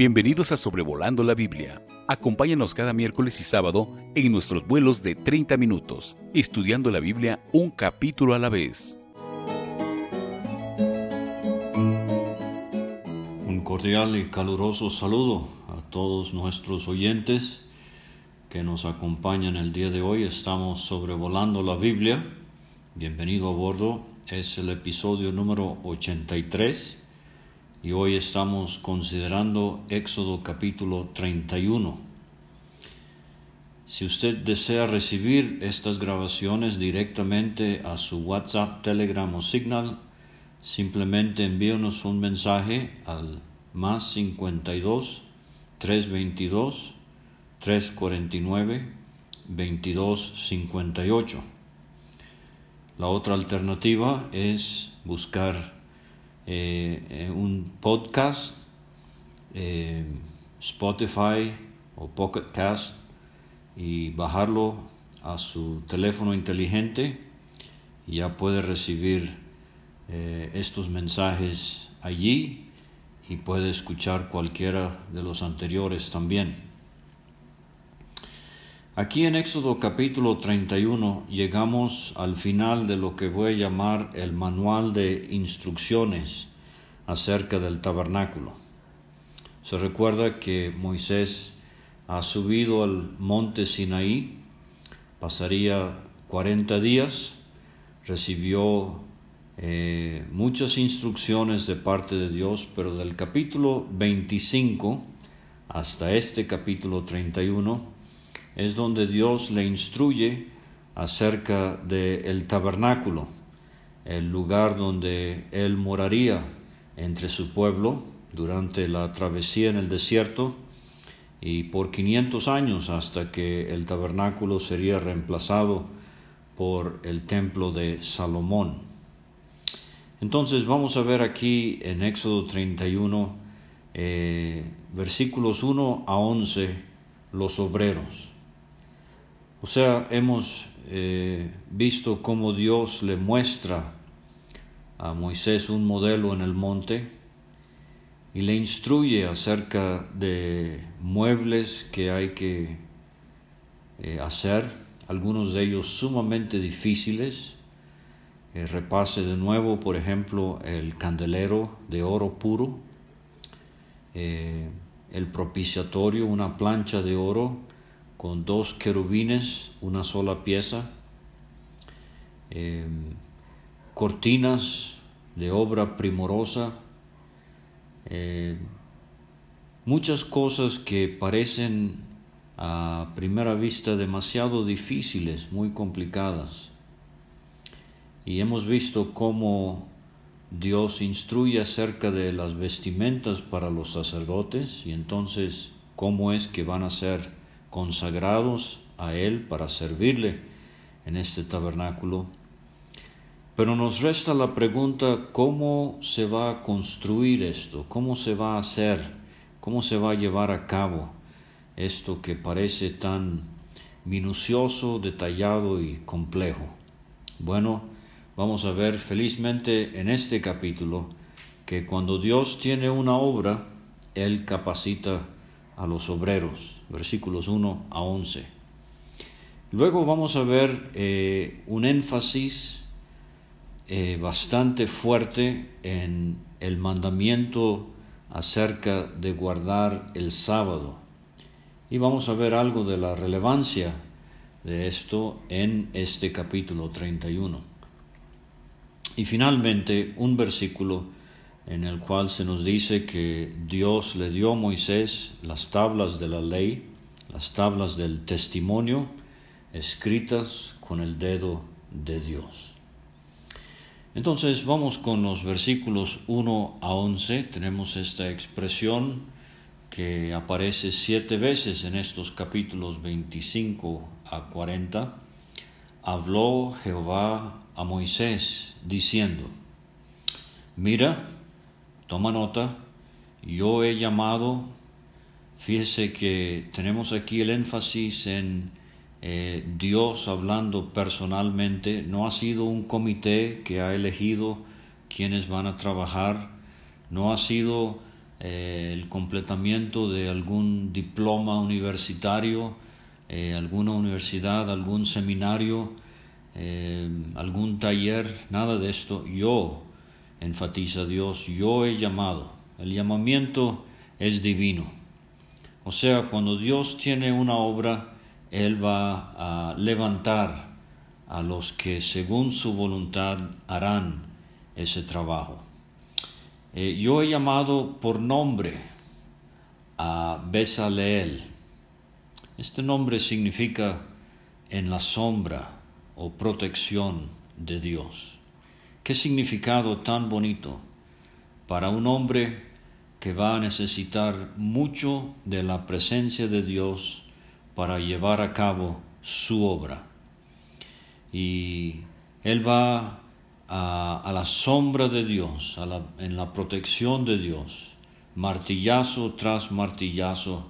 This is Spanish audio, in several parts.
Bienvenidos a Sobrevolando la Biblia. Acompáñanos cada miércoles y sábado en nuestros vuelos de 30 minutos, estudiando la Biblia un capítulo a la vez. Un cordial y caluroso saludo a todos nuestros oyentes que nos acompañan el día de hoy. Estamos sobrevolando la Biblia. Bienvenido a bordo. Es el episodio número 83 y hoy estamos considerando Éxodo capítulo 31. Si usted desea recibir estas grabaciones directamente a su WhatsApp, Telegram o Signal, simplemente envíenos un mensaje al más 52 322 349 2258. La otra alternativa es buscar eh, eh, un podcast, eh, Spotify o Pocket Cast y bajarlo a su teléfono inteligente y ya puede recibir estos mensajes allí y puede escuchar cualquiera de los anteriores también. Aquí en Éxodo capítulo 31 llegamos al final de lo que voy a llamar el manual de instrucciones acerca del tabernáculo. Se recuerda que Moisés ha subido al monte Sinaí, pasaría 40 días, recibió eh, muchas instrucciones de parte de Dios, pero del capítulo 25 hasta este capítulo 31, es donde Dios le instruye acerca del el tabernáculo, el lugar donde él moraría entre su pueblo durante la travesía en el desierto y por 500 años hasta que el tabernáculo sería reemplazado por el templo de Salomón. Entonces vamos a ver aquí en Éxodo 31 eh, versículos 1 a 11 los obreros. O sea, hemos eh, visto cómo Dios le muestra a Moisés un modelo en el monte y le instruye acerca de muebles que hay que eh, hacer, algunos de ellos sumamente difíciles. Eh, repase de nuevo, por ejemplo, el candelero de oro puro, el propiciatorio, una plancha de oro con dos querubines, una sola pieza, em, cortinas de obra primorosa, em, muchas cosas que parecen a primera vista demasiado difíciles, muy complicadas. Y hemos visto cómo Dios instruye acerca de las vestimentas para los sacerdotes y entonces cómo es que van a ser consagrados a Él para servirle en este tabernáculo. Pero nos resta la pregunta, ¿cómo se va a construir esto? ¿Cómo se va a hacer? ¿Cómo se va a llevar a cabo esto que parece tan minucioso, detallado y complejo? Bueno, vamos a ver felizmente en este capítulo que cuando Dios tiene una obra, Él capacita a los obreros, versículos 1 a 11. Luego vamos a ver eh, un énfasis eh, bastante fuerte en el mandamiento acerca de guardar el sábado. Y vamos a ver algo de la relevancia de esto en este capítulo 31. Y finalmente un versículo en el cual se nos dice que Dios le dio a Moisés las tablas de la ley, las tablas del testimonio, escritas con el dedo de Dios. Entonces vamos con los versículos 1 a 11. Tenemos esta expresión que aparece siete veces en estos capítulos 25 a 40. Habló Jehová a Moisés diciendo, mira, Toma nota, yo he llamado, fíjese que tenemos aquí el énfasis en eh, Dios hablando personalmente, no ha sido un comité que ha elegido quienes van a trabajar, no ha sido eh, el completamiento de algún diploma universitario, eh, alguna universidad, algún seminario, algún taller, nada de esto. Yo, enfatiza Dios, yo he llamado. El llamamiento es divino. O sea, cuando Dios tiene una obra, Él va a levantar a los que según su voluntad harán ese trabajo. Eh, yo he llamado por nombre a Besaleel. Este nombre significa en la sombra o protección de Dios. Qué significado tan bonito para un hombre que va a necesitar mucho de la presencia de Dios para llevar a cabo su obra. Y él va a, la sombra de Dios, en la protección de Dios, martillazo tras martillazo,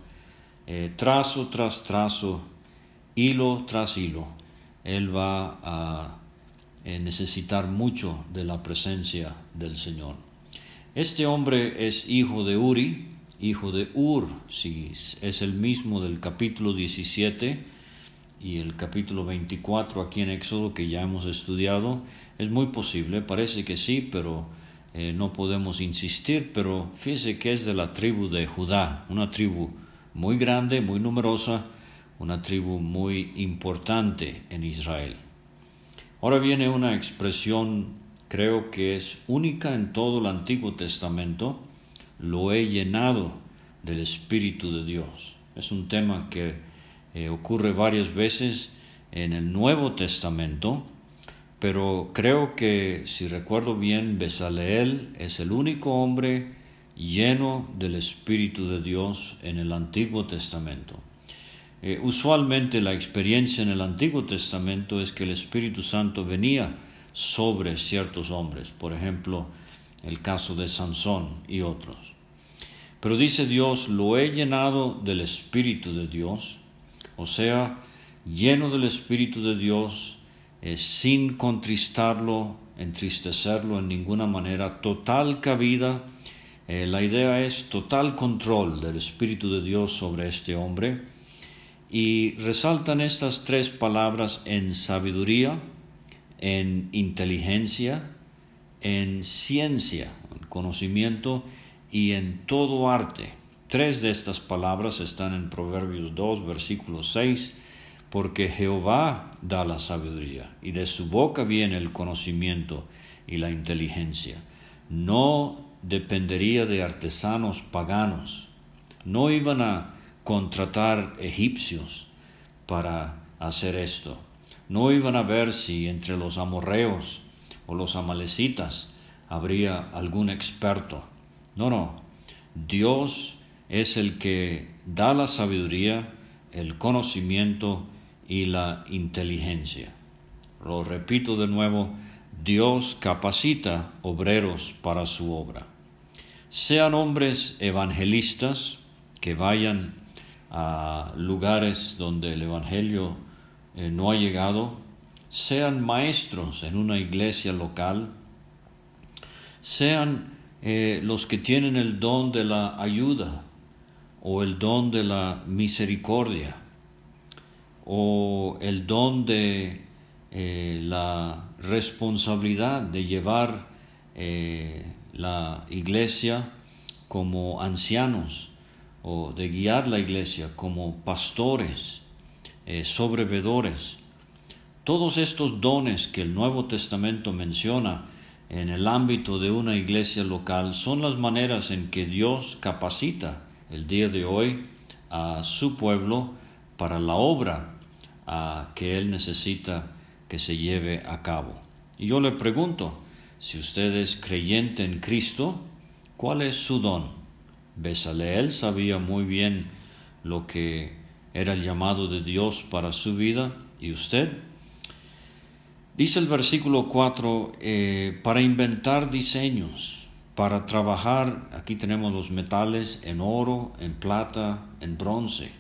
eh, trazo tras trazo, hilo tras hilo. Él va a eh, necesitar mucho de la presencia del Señor. Este hombre es hijo de Uri, hijo de Ur, si es el mismo del capítulo 17 y el capítulo 24 aquí en Éxodo que ya hemos estudiado. Es muy posible, parece que sí, pero eh, no podemos insistir, pero fíjese que es de la tribu de Judá, una tribu muy grande, muy numerosa, una tribu muy importante en Israel. Ahora viene una expresión, creo que es única en todo el Antiguo Testamento, lo he llenado del Espíritu de Dios. Es un tema que eh, ocurre varias veces en el Nuevo Testamento, pero creo que, si recuerdo bien, Besaleel es el único hombre lleno del Espíritu de Dios en el Antiguo Testamento. Eh, usualmente la experiencia en el Antiguo Testamento es que el Espíritu Santo venía sobre ciertos hombres, por ejemplo, el caso de Sansón y otros. Pero dice Dios, lo he llenado del Espíritu de Dios, o sea, lleno del Espíritu de Dios, eh, sin contristarlo, entristecerlo en ninguna manera, total cabida. Eh, la idea es total control del Espíritu de Dios sobre este hombre y resaltan estas tres palabras en sabiduría, en inteligencia, en ciencia, en conocimiento y en todo arte. Tres de estas palabras están en Proverbios 2, versículo 6, porque Jehová da la sabiduría y de su boca viene el conocimiento y la inteligencia. No dependería de artesanos paganos, no iban a contratar egipcios para hacer esto. No iban a ver si entre los amorreos o los amalecitas habría algún experto. No, no. Dios es el que da la sabiduría, el conocimiento y la inteligencia. Lo repito de nuevo, Dios capacita obreros para su obra. Sean hombres evangelistas que vayan a lugares donde el Evangelio eh, no ha llegado, sean maestros en una iglesia local, sean eh, los que tienen el don de la ayuda o el don de la misericordia o el don de eh, la responsabilidad de llevar la iglesia como ancianos o de guiar la iglesia como pastores, eh, sobrevedores. Todos estos dones que el Nuevo Testamento menciona en el ámbito de una iglesia local son las maneras en que Dios capacita el día de hoy a su pueblo para la obra que Él necesita que se lleve a cabo. Y yo le pregunto, si usted es creyente en Cristo, ¿cuál es su don? Besaleel sabía muy bien lo que era el llamado de Dios para su vida y usted. Dice el versículo 4, eh, para inventar diseños, para trabajar, aquí tenemos los metales en oro, en plata, en bronce.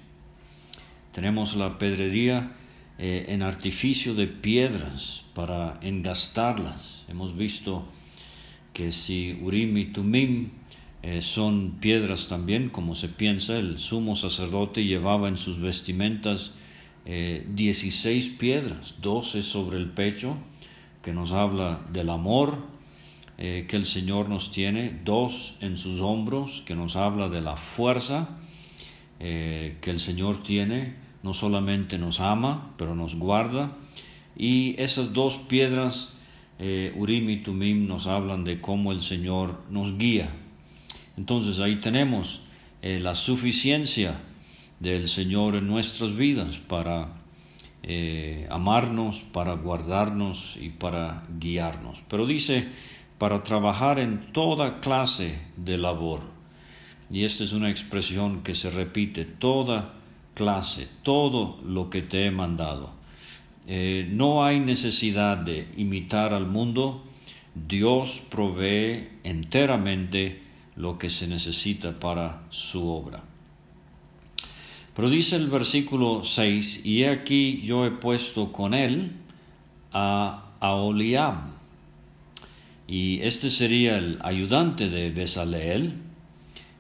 Tenemos la pedrería eh, en artificio de piedras para engastarlas. Hemos visto que si Urim y Tumim eh, son piedras también, como se piensa. El sumo sacerdote llevaba en sus vestimentas 16 piedras, 12 sobre el pecho, que nos habla del amor que el Señor nos tiene, dos en sus hombros, que nos habla de la fuerza que el Señor tiene, no solamente nos ama, pero nos guarda. Y esas dos piedras, eh, Urim y Tumim, nos hablan de cómo el Señor nos guía. Entonces ahí tenemos eh, la suficiencia del Señor en nuestras vidas para eh, amarnos, para guardarnos y para guiarnos. Pero dice, para trabajar en toda clase de labor. Y esta es una expresión que se repite, toda clase, todo lo que te he mandado. Eh, no hay necesidad de imitar al mundo, Dios provee enteramente lo que se necesita para su obra. Pero dice el versículo 6, y aquí yo he puesto con él a Aholiab, y este sería el ayudante de Besaleel,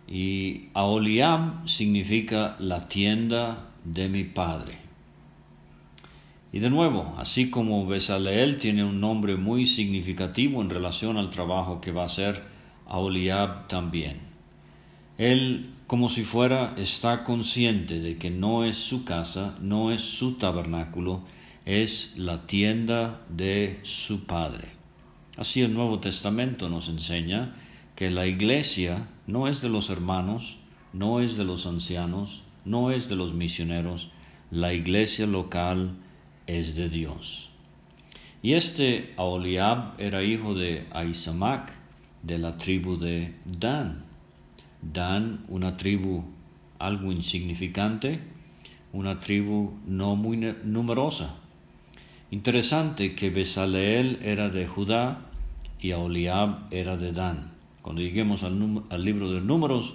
y Aholiab significa la tienda de mi padre. Y de nuevo, así como Besaleel tiene un nombre muy significativo en relación al trabajo que va a hacer, Aholiab también. Él, como si fuera, está consciente de que no es su casa, no es su tabernáculo, es la tienda de su Padre. Así el Nuevo Testamento nos enseña que la iglesia no es de los hermanos, no es de los ancianos, no es de los misioneros, la iglesia local es de Dios. Y este Aholiab era hijo de Ahisamac, de la tribu de Dan. Dan, una tribu algo insignificante, una tribu no muy numerosa. Interesante que Besaleel era de Judá y Aholiab era de Dan. Cuando lleguemos al, libro de números,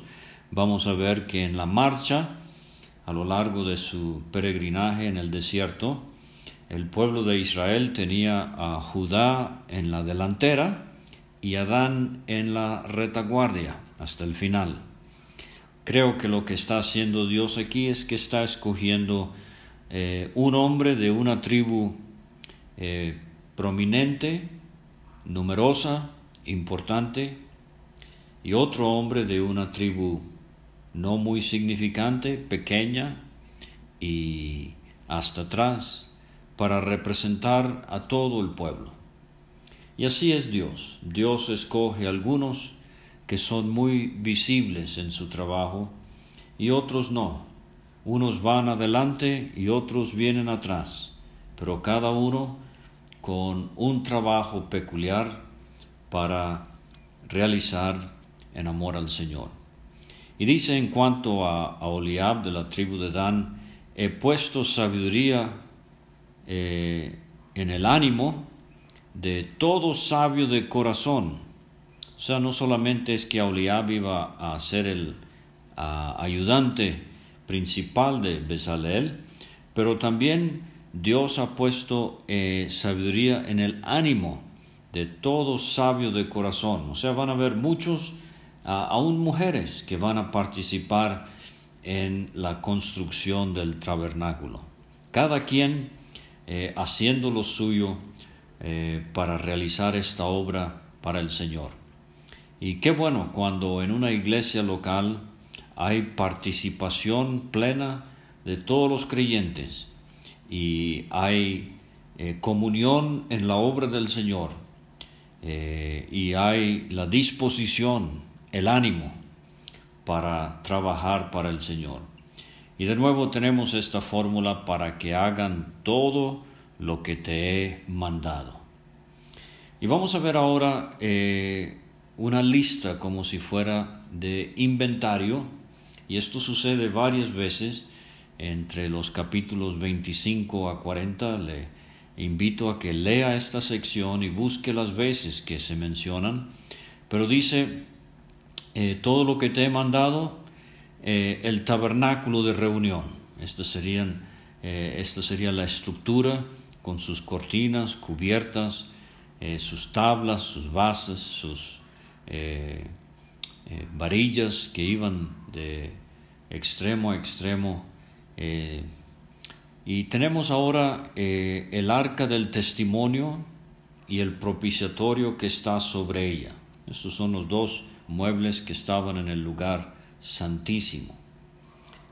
vamos a ver que en la marcha, a lo largo de su peregrinaje en el desierto, el pueblo de Israel tenía a Judá en la delantera y a Dan en la retaguardia hasta el final. Creo que lo que está haciendo Dios aquí es que está escogiendo eh, un hombre de una tribu eh, prominente, numerosa, importante, y otro hombre de una tribu no muy significante, pequeña y hasta atrás, para representar a todo el pueblo. Y así es Dios. Dios escoge algunos que son muy visibles en su trabajo y otros no. Unos van adelante y otros vienen atrás, pero cada uno con un trabajo peculiar para realizar en amor al Señor. Y dice en cuanto a, Oliab de la tribu de Dan, he puesto sabiduría eh, en el ánimo de todo sabio de corazón. O sea, no solamente es que Oliab iba a ser el ayudante principal de Bezalel, pero también Dios ha puesto eh, sabiduría en el ánimo de todo sabio de corazón. O sea, van a haber muchos aún mujeres que van a participar en la construcción del tabernáculo. Cada quien eh, haciendo lo suyo eh, para realizar esta obra para el Señor. Y qué bueno cuando en una iglesia local hay participación plena de todos los creyentes y hay eh, comunión en la obra del Señor y hay la disposición el ánimo para trabajar para el Señor. Y de nuevo tenemos esta fórmula para que hagan todo lo que te he mandado. Y vamos a ver ahora eh, una lista como si fuera de inventario, y esto sucede varias veces entre los capítulos 25 a 40. Le invito a que lea esta sección y busque las veces que se mencionan, pero dice eh, todo lo que te he mandado, eh, el tabernáculo de reunión. Eh, esta sería la estructura con sus cortinas, cubiertas, sus tablas, sus bases, sus eh, varillas que iban de extremo a extremo. Eh, y tenemos ahora eh, el arca del testimonio y el propiciatorio que está sobre ella. Estos son los dos muebles que estaban en el lugar santísimo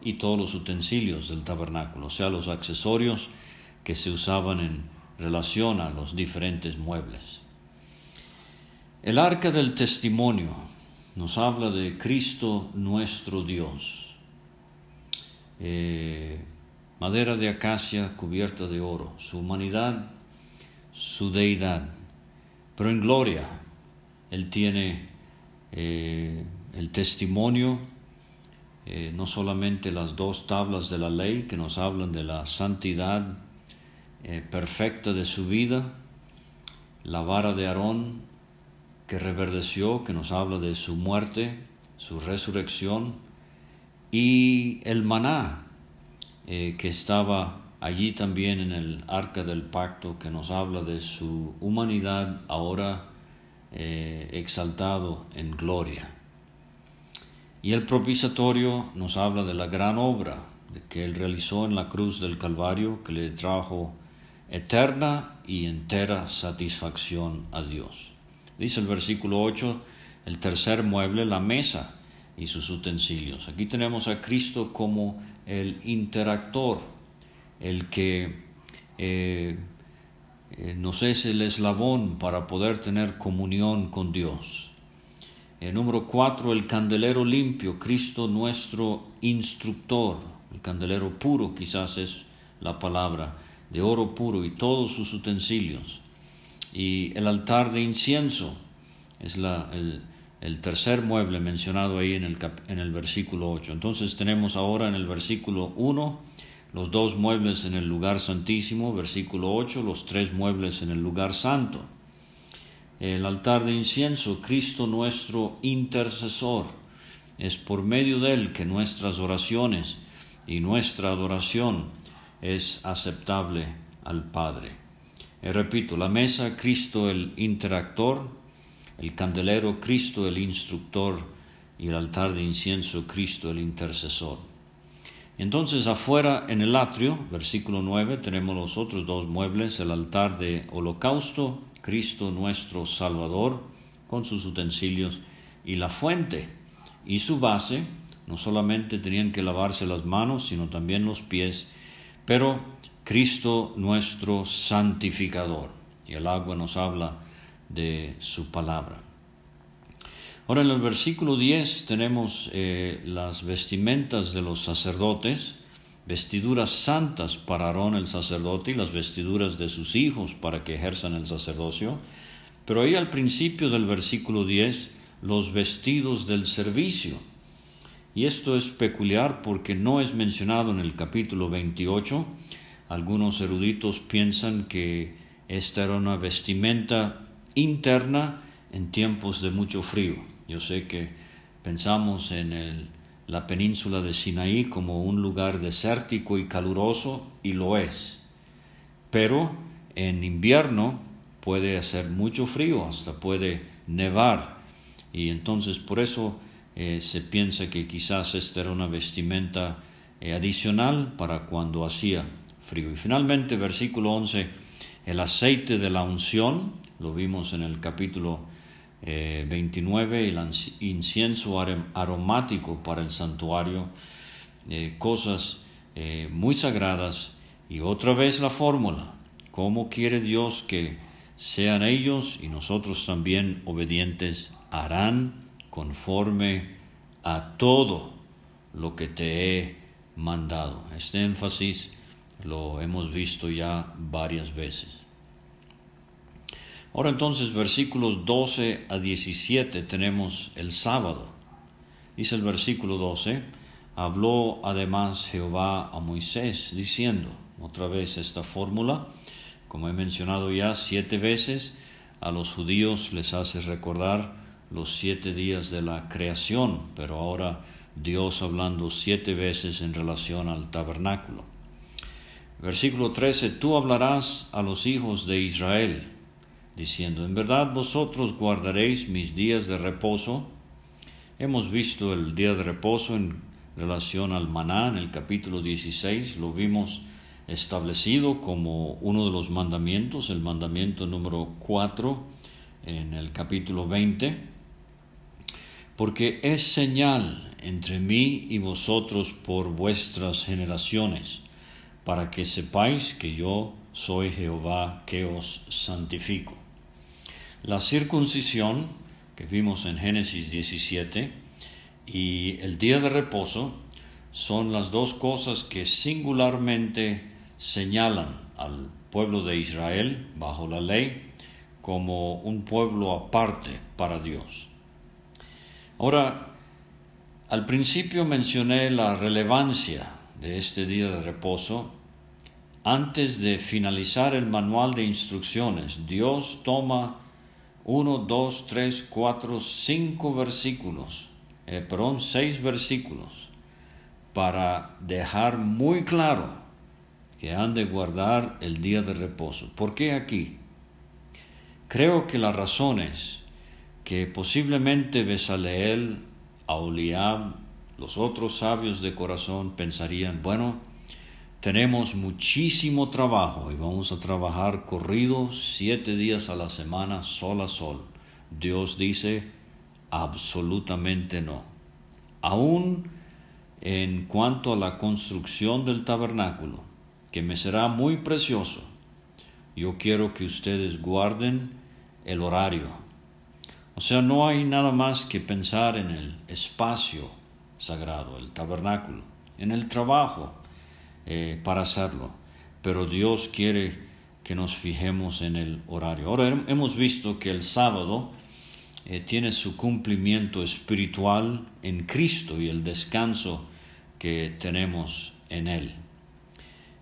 y todos los utensilios del tabernáculo, o sea, los accesorios que se usaban en relación a los diferentes muebles. El arca del testimonio nos habla de Cristo nuestro Dios. Eh, madera de acacia cubierta de oro, su humanidad, su deidad, pero en gloria. Él tiene eh, el testimonio, eh, no solamente las dos tablas de la ley que nos hablan de la santidad perfecta de su vida, la vara de Aarón que reverdeció, que nos habla de su muerte, su resurrección, y el maná, eh, que estaba allí también en el arca del pacto, que nos habla de su humanidad ahora eh, exaltado en gloria. Y el propiciatorio nos habla de la gran obra que él realizó en la cruz del Calvario, que le trajo eterna y entera satisfacción a Dios. Dice el versículo 8, el tercer mueble, la mesa y sus utensilios. Aquí tenemos a Cristo como el interactor, el que eh, eh, nos es el eslabón para poder tener comunión con Dios. El número 4, el candelero limpio, Cristo nuestro instructor, el candelero puro quizás es la palabra, de oro puro y todos sus utensilios y el altar de incienso es la, el, tercer mueble mencionado ahí en el, en el versículo 8. Entonces tenemos ahora en el versículo 1 los dos muebles en el lugar santísimo, versículo 8, los tres muebles en el lugar santo. El altar de incienso, Cristo nuestro intercesor, es por medio de él que nuestras oraciones y nuestra adoración es aceptable al Padre. Eh, repito, la mesa, Cristo el interactor, el candelero, Cristo el instructor y el altar de incienso, Cristo el intercesor. Entonces afuera en el atrio, versículo 9, tenemos los otros dos muebles, el altar de holocausto, Cristo nuestro Salvador, con sus utensilios, y la fuente y su base, no solamente tenían que lavarse las manos, sino también los pies, pero Cristo nuestro santificador. Y el agua nos habla de su palabra. Ahora en el versículo 10 tenemos eh, las vestimentas de los sacerdotes, vestiduras santas para Aarón el sacerdote y las vestiduras de sus hijos para que ejerzan el sacerdocio. Pero ahí al principio del versículo 10, los vestidos del servicio. Y esto es peculiar porque no es mencionado en el capítulo 28, algunos eruditos piensan que esta era una vestimenta interna en tiempos de mucho frío. Yo sé que pensamos en la península de Sinaí como un lugar desértico y caluroso, y lo es. Pero en invierno puede hacer mucho frío, hasta puede nevar. Y entonces por eso eh, se piensa que quizás esta era una vestimenta eh, adicional para cuando hacía y finalmente, versículo 11, el aceite de la unción, lo vimos en el capítulo 29, eh, el incienso aromático para el santuario, eh, cosas muy sagradas. Y otra vez la fórmula, ¿cómo quiere Dios que sean ellos y nosotros también obedientes? Harán conforme a todo lo que te he mandado. Este énfasis lo hemos visto ya varias veces. Ahora entonces versículos 12 a 17 tenemos el sábado. Dice el versículo 12, habló además Jehová a Moisés diciendo, otra vez esta fórmula, como he mencionado ya siete veces, a los judíos les hace recordar los siete días de la creación, pero ahora Dios hablando siete veces en relación al tabernáculo. Versículo 13, tú hablarás a los hijos de Israel, diciendo, en verdad vosotros guardaréis mis días de reposo, Hemos visto el día de reposo en relación al maná en el capítulo 16, lo vimos establecido como uno de los mandamientos, el mandamiento número 4 en el capítulo 20, porque es señal entre mí y vosotros por vuestras generaciones, para que sepáis que yo soy Jehová que os santifico. La circuncisión que vimos en Génesis 17 y el día de reposo son las dos cosas que singularmente señalan al pueblo de Israel bajo la ley como un pueblo aparte para Dios. Ahora, al principio mencioné la relevancia de este día de reposo. Antes de finalizar el manual de instrucciones, Dios toma uno, dos, tres, cuatro, cinco versículos, eh, perdón, seis versículos, para dejar muy claro que han de guardar el día de reposo. ¿Por qué aquí? Creo que la razón es que posiblemente Besaleel, Auliab, los otros sabios de corazón pensarían, bueno, tenemos muchísimo trabajo y vamos a trabajar corrido siete días a la semana, sol a sol. Dios dice, absolutamente no. Aún en cuanto a la construcción del tabernáculo, que me será muy precioso. Yo quiero que ustedes guarden el horario. O sea, no hay nada más que pensar en el espacio sagrado, el tabernáculo, en el trabajo eh, para hacerlo. Pero Dios quiere que nos fijemos en el horario. Ahora hemos visto que el sábado eh, tiene su cumplimiento espiritual en Cristo y el descanso que tenemos en Él.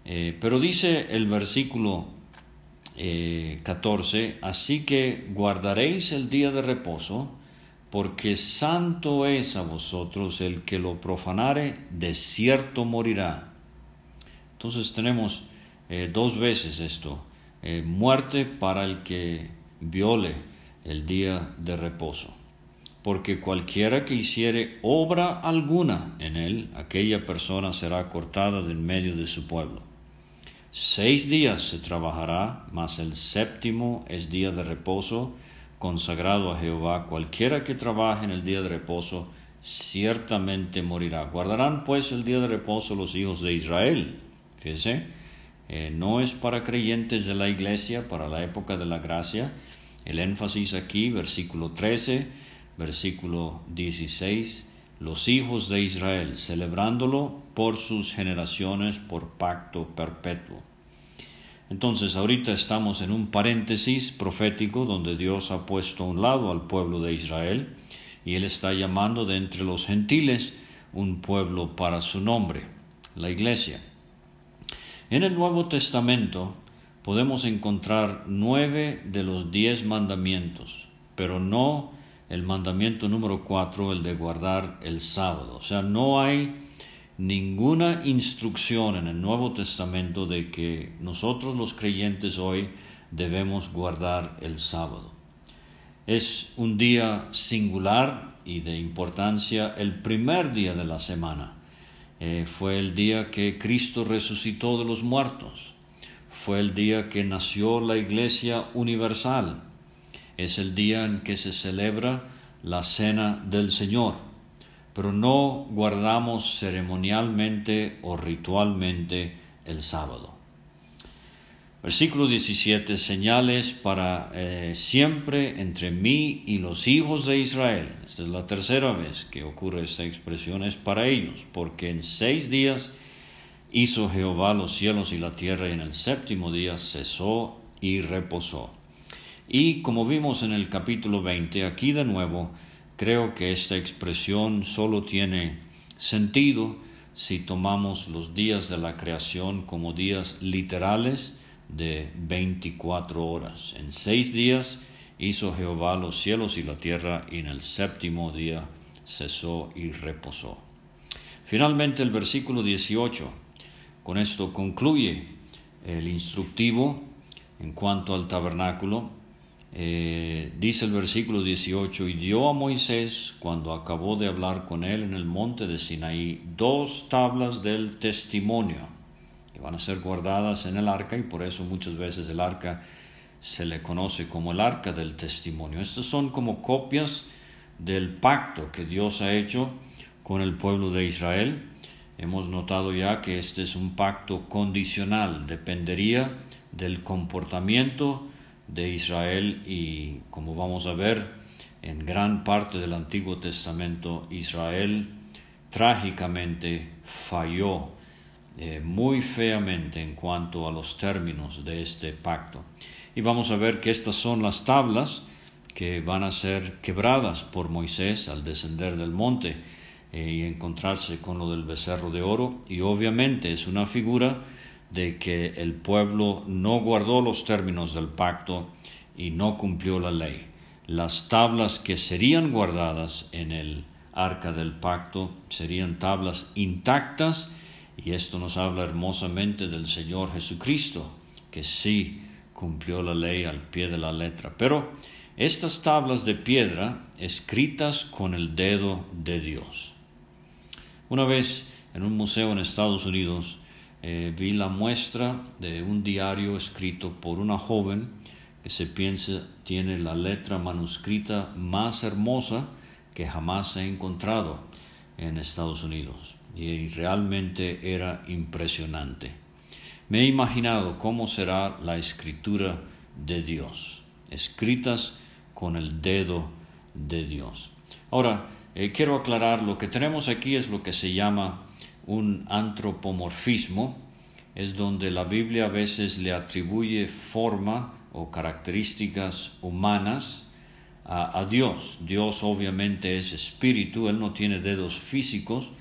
Eh, pero dice el versículo 14, eh, así que guardaréis el día de reposo, porque santo es a vosotros el que lo profanare, de cierto morirá. Entonces tenemos eh, dos veces esto, muerte para el que viole el día de reposo. Porque cualquiera que hiciere obra alguna en él, aquella persona será cortada del medio de su pueblo. Seis días se trabajará, mas el séptimo es día de reposo consagrado a Jehová. Cualquiera que trabaje en el día de reposo ciertamente morirá. Guardarán pues el día de reposo los hijos de Israel. Fíjense, eh, no es para creyentes de la iglesia, para la época de la gracia. El énfasis aquí, versículo 13, versículo 16 los hijos de Israel, celebrándolo por sus generaciones, por pacto perpetuo. Entonces, ahorita estamos en un paréntesis profético donde Dios ha puesto a un lado al pueblo de Israel y Él está llamando de entre los gentiles un pueblo para su nombre, la iglesia. En el Nuevo Testamento podemos encontrar nueve de los diez mandamientos, pero no el mandamiento número cuatro, el de guardar el sábado. O sea, no hay ninguna instrucción en el Nuevo Testamento de que nosotros los creyentes hoy debemos guardar el sábado. Es un día singular y de importancia, el primer día de la semana. Eh, fue el día que Cristo resucitó de los muertos. Fue el día que nació la Iglesia Universal es el día en que se celebra la cena del Señor, pero no guardamos ceremonialmente o ritualmente el sábado. Versículo 17, señales para eh, siempre entre mí y los hijos de Israel. Esta es la tercera vez que ocurre esta expresión, es para ellos, porque en seis días hizo Jehová los cielos y la tierra y en el séptimo día cesó y reposó. Y como vimos en el capítulo 20, aquí de nuevo, creo que esta expresión solo tiene sentido si tomamos los días de la creación como días literales de 24 horas. En seis días hizo Jehová los cielos y la tierra y en el séptimo día cesó y reposó. Finalmente el versículo 18, con esto concluye el instructivo en cuanto al tabernáculo eh, dice el versículo 18, y dio a Moisés, cuando acabó de hablar con él en el monte de Sinaí, dos tablas del testimonio, que van a ser guardadas en el arca, y por eso muchas veces el arca se le conoce como el arca del testimonio. Estas son como copias del pacto que Dios ha hecho con el pueblo de Israel. Hemos notado ya que este es un pacto condicional, dependería del comportamiento de Israel y como vamos a ver en gran parte del Antiguo Testamento Israel trágicamente falló eh, muy feamente en cuanto a los términos de este pacto. Y vamos a ver que estas son las tablas que van a ser quebradas por Moisés al descender del monte eh, y encontrarse con lo del becerro de oro. Y obviamente es una figura de que el pueblo no guardó los términos del pacto y no cumplió la ley. Las tablas que serían guardadas en el arca del pacto serían tablas intactas y esto nos habla hermosamente del Señor Jesucristo, que sí cumplió la ley al pie de la letra. Pero estas tablas de piedra escritas con el dedo de Dios. Una vez en un museo en Estados Unidos eh, vi la muestra de un diario escrito por una joven que se piensa tiene la letra manuscrita más hermosa que jamás he encontrado en Estados Unidos y realmente era impresionante. Me he imaginado cómo será la escritura de Dios, escritas con el dedo de Dios. Ahora, eh, quiero aclarar, lo que tenemos aquí es lo que se llama un antropomorfismo, es donde la Biblia a veces le atribuye forma o características humanas a, Dios. Dios obviamente es espíritu, Él no tiene dedos físicos,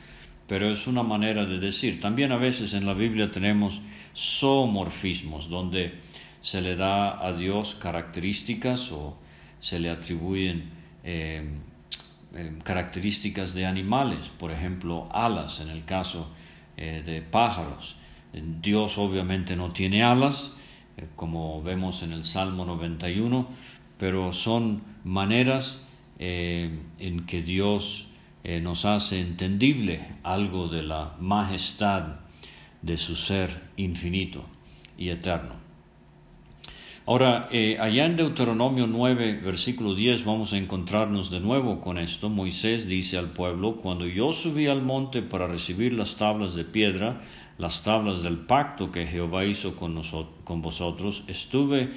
pero es una manera de decir. También a veces en la Biblia tenemos zoomorfismos, donde se le da a Dios características o se le atribuyen eh, eh, características de animales, por ejemplo, alas en el caso eh, de pájaros. Dios obviamente no tiene alas, eh, como vemos en el Salmo 91, pero son maneras en que Dios nos hace entendible algo de la majestad de su ser infinito y eterno. Ahora, eh, allá en Deuteronomio 9, versículo 10, vamos a encontrarnos de nuevo con esto. Moisés dice al pueblo, cuando yo subí al monte para recibir las tablas de piedra, las tablas del pacto que Jehová hizo con, con vosotros, estuve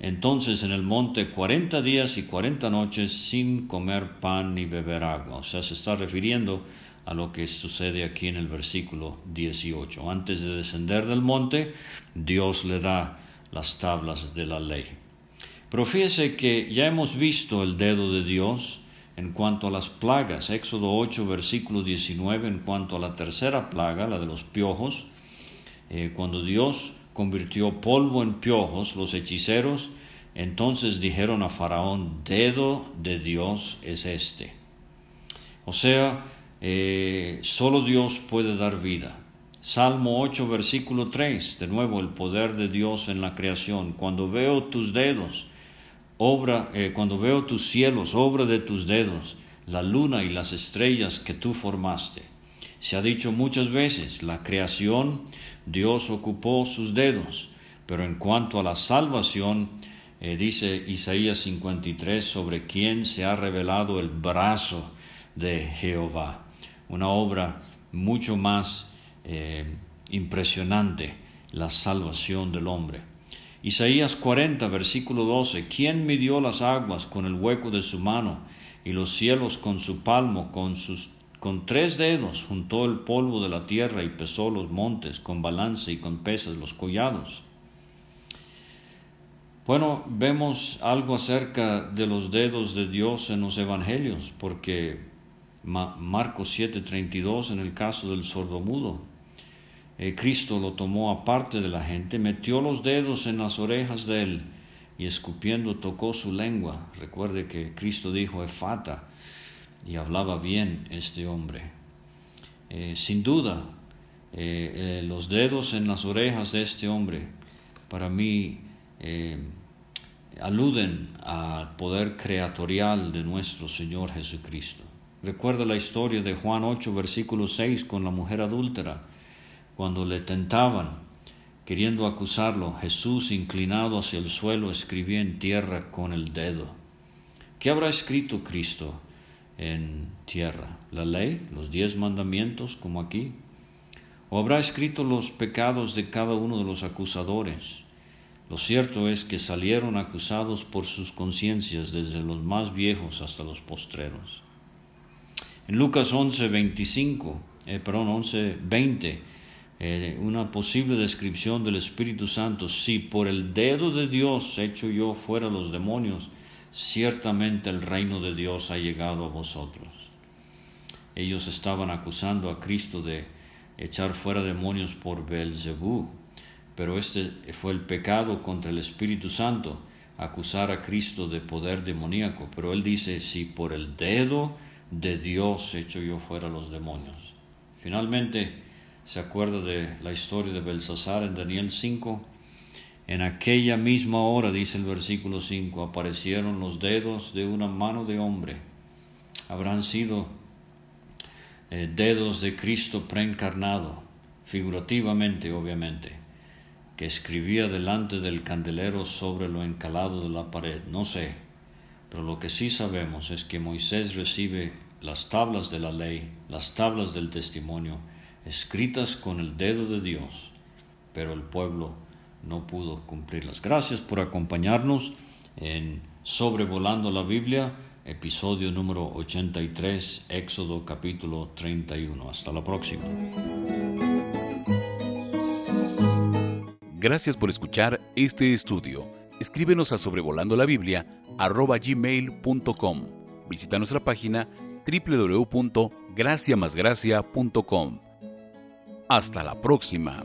entonces en el monte cuarenta días y cuarenta noches sin comer pan ni beber agua. O sea, se está refiriendo a lo que sucede aquí en el versículo 18. Antes de descender del monte, Dios le da las tablas de la ley. Pero fíjese que ya hemos visto el dedo de Dios en cuanto a las plagas. Éxodo 8, versículo 19, en cuanto a la tercera plaga, la de los piojos. Eh, cuando Dios convirtió polvo en piojos, los hechiceros entonces dijeron a Faraón, dedo de Dios es este. O sea, eh, solo Dios puede dar vida. Salmo 8, versículo 3, de nuevo el poder de Dios en la creación. Cuando veo tus dedos, obra, eh, cuando veo tus cielos, obra de tus dedos, la luna y las estrellas que tú formaste. Se ha dicho muchas veces, la creación, Dios ocupó sus dedos, pero en cuanto a la salvación, eh, dice Isaías 53, sobre quién se ha revelado el brazo de Jehová. Una obra mucho más eh, impresionante la salvación del hombre. Isaías 40, versículo 12, ¿quién midió las aguas con el hueco de su mano y los cielos con su palmo, con sus con tres dedos juntó el polvo de la tierra y pesó los montes con balance y con pesas los collados. Bueno, vemos algo acerca de los dedos de Dios en los evangelios, porque Marcos 7:32 en el caso del sordomudo, eh, Cristo lo tomó aparte de la gente, metió los dedos en las orejas de él y escupiendo tocó su lengua. Recuerde que Cristo dijo efata y hablaba bien este hombre. Eh, sin duda, eh, los dedos en las orejas de este hombre, para mí, aluden al poder creatorial de nuestro Señor Jesucristo. Recuerda la historia de Juan 8, versículo 6 con la mujer adúltera, cuando le tentaban, queriendo acusarlo, Jesús, inclinado hacia el suelo, escribía en tierra con el dedo. ¿Qué habrá escrito Cristo en tierra? ¿La ley? ¿Los diez mandamientos como aquí? ¿O habrá escrito los pecados de cada uno de los acusadores? Lo cierto es que salieron acusados por sus conciencias desde los más viejos hasta los postreros. En Lucas 11, 25, eh, perdón, 11, 20, eh, una posible descripción del Espíritu Santo. Si por el dedo de Dios hecho yo fuera los demonios, ciertamente el reino de Dios ha llegado a vosotros. Ellos estaban acusando a Cristo de echar fuera demonios por Belzebú, pero este fue el pecado contra el Espíritu Santo, acusar a Cristo de poder demoníaco. Pero él dice, si por el dedo de Dios hecho yo fuera los demonios. Finalmente, se acuerda de la historia de Belsasar en Daniel 5. En aquella misma hora, dice el versículo 5, aparecieron los dedos de una mano de hombre. Habrán sido eh, dedos de Cristo preencarnado, figurativamente obviamente que escribía delante del candelero sobre lo encalado de la pared. No sé, pero lo que sí sabemos es que Moisés recibe las tablas de la ley, las tablas del testimonio, escritas con el dedo de Dios, pero el pueblo no pudo cumplirlas. Gracias por acompañarnos en Sobrevolando la Biblia, episodio número 83, Éxodo capítulo 31. Hasta la próxima. Gracias por escuchar este estudio. Escríbenos a sobrevolando la Biblia gmail.com. Visita nuestra página www.graciamasgracia.com. Hasta la próxima.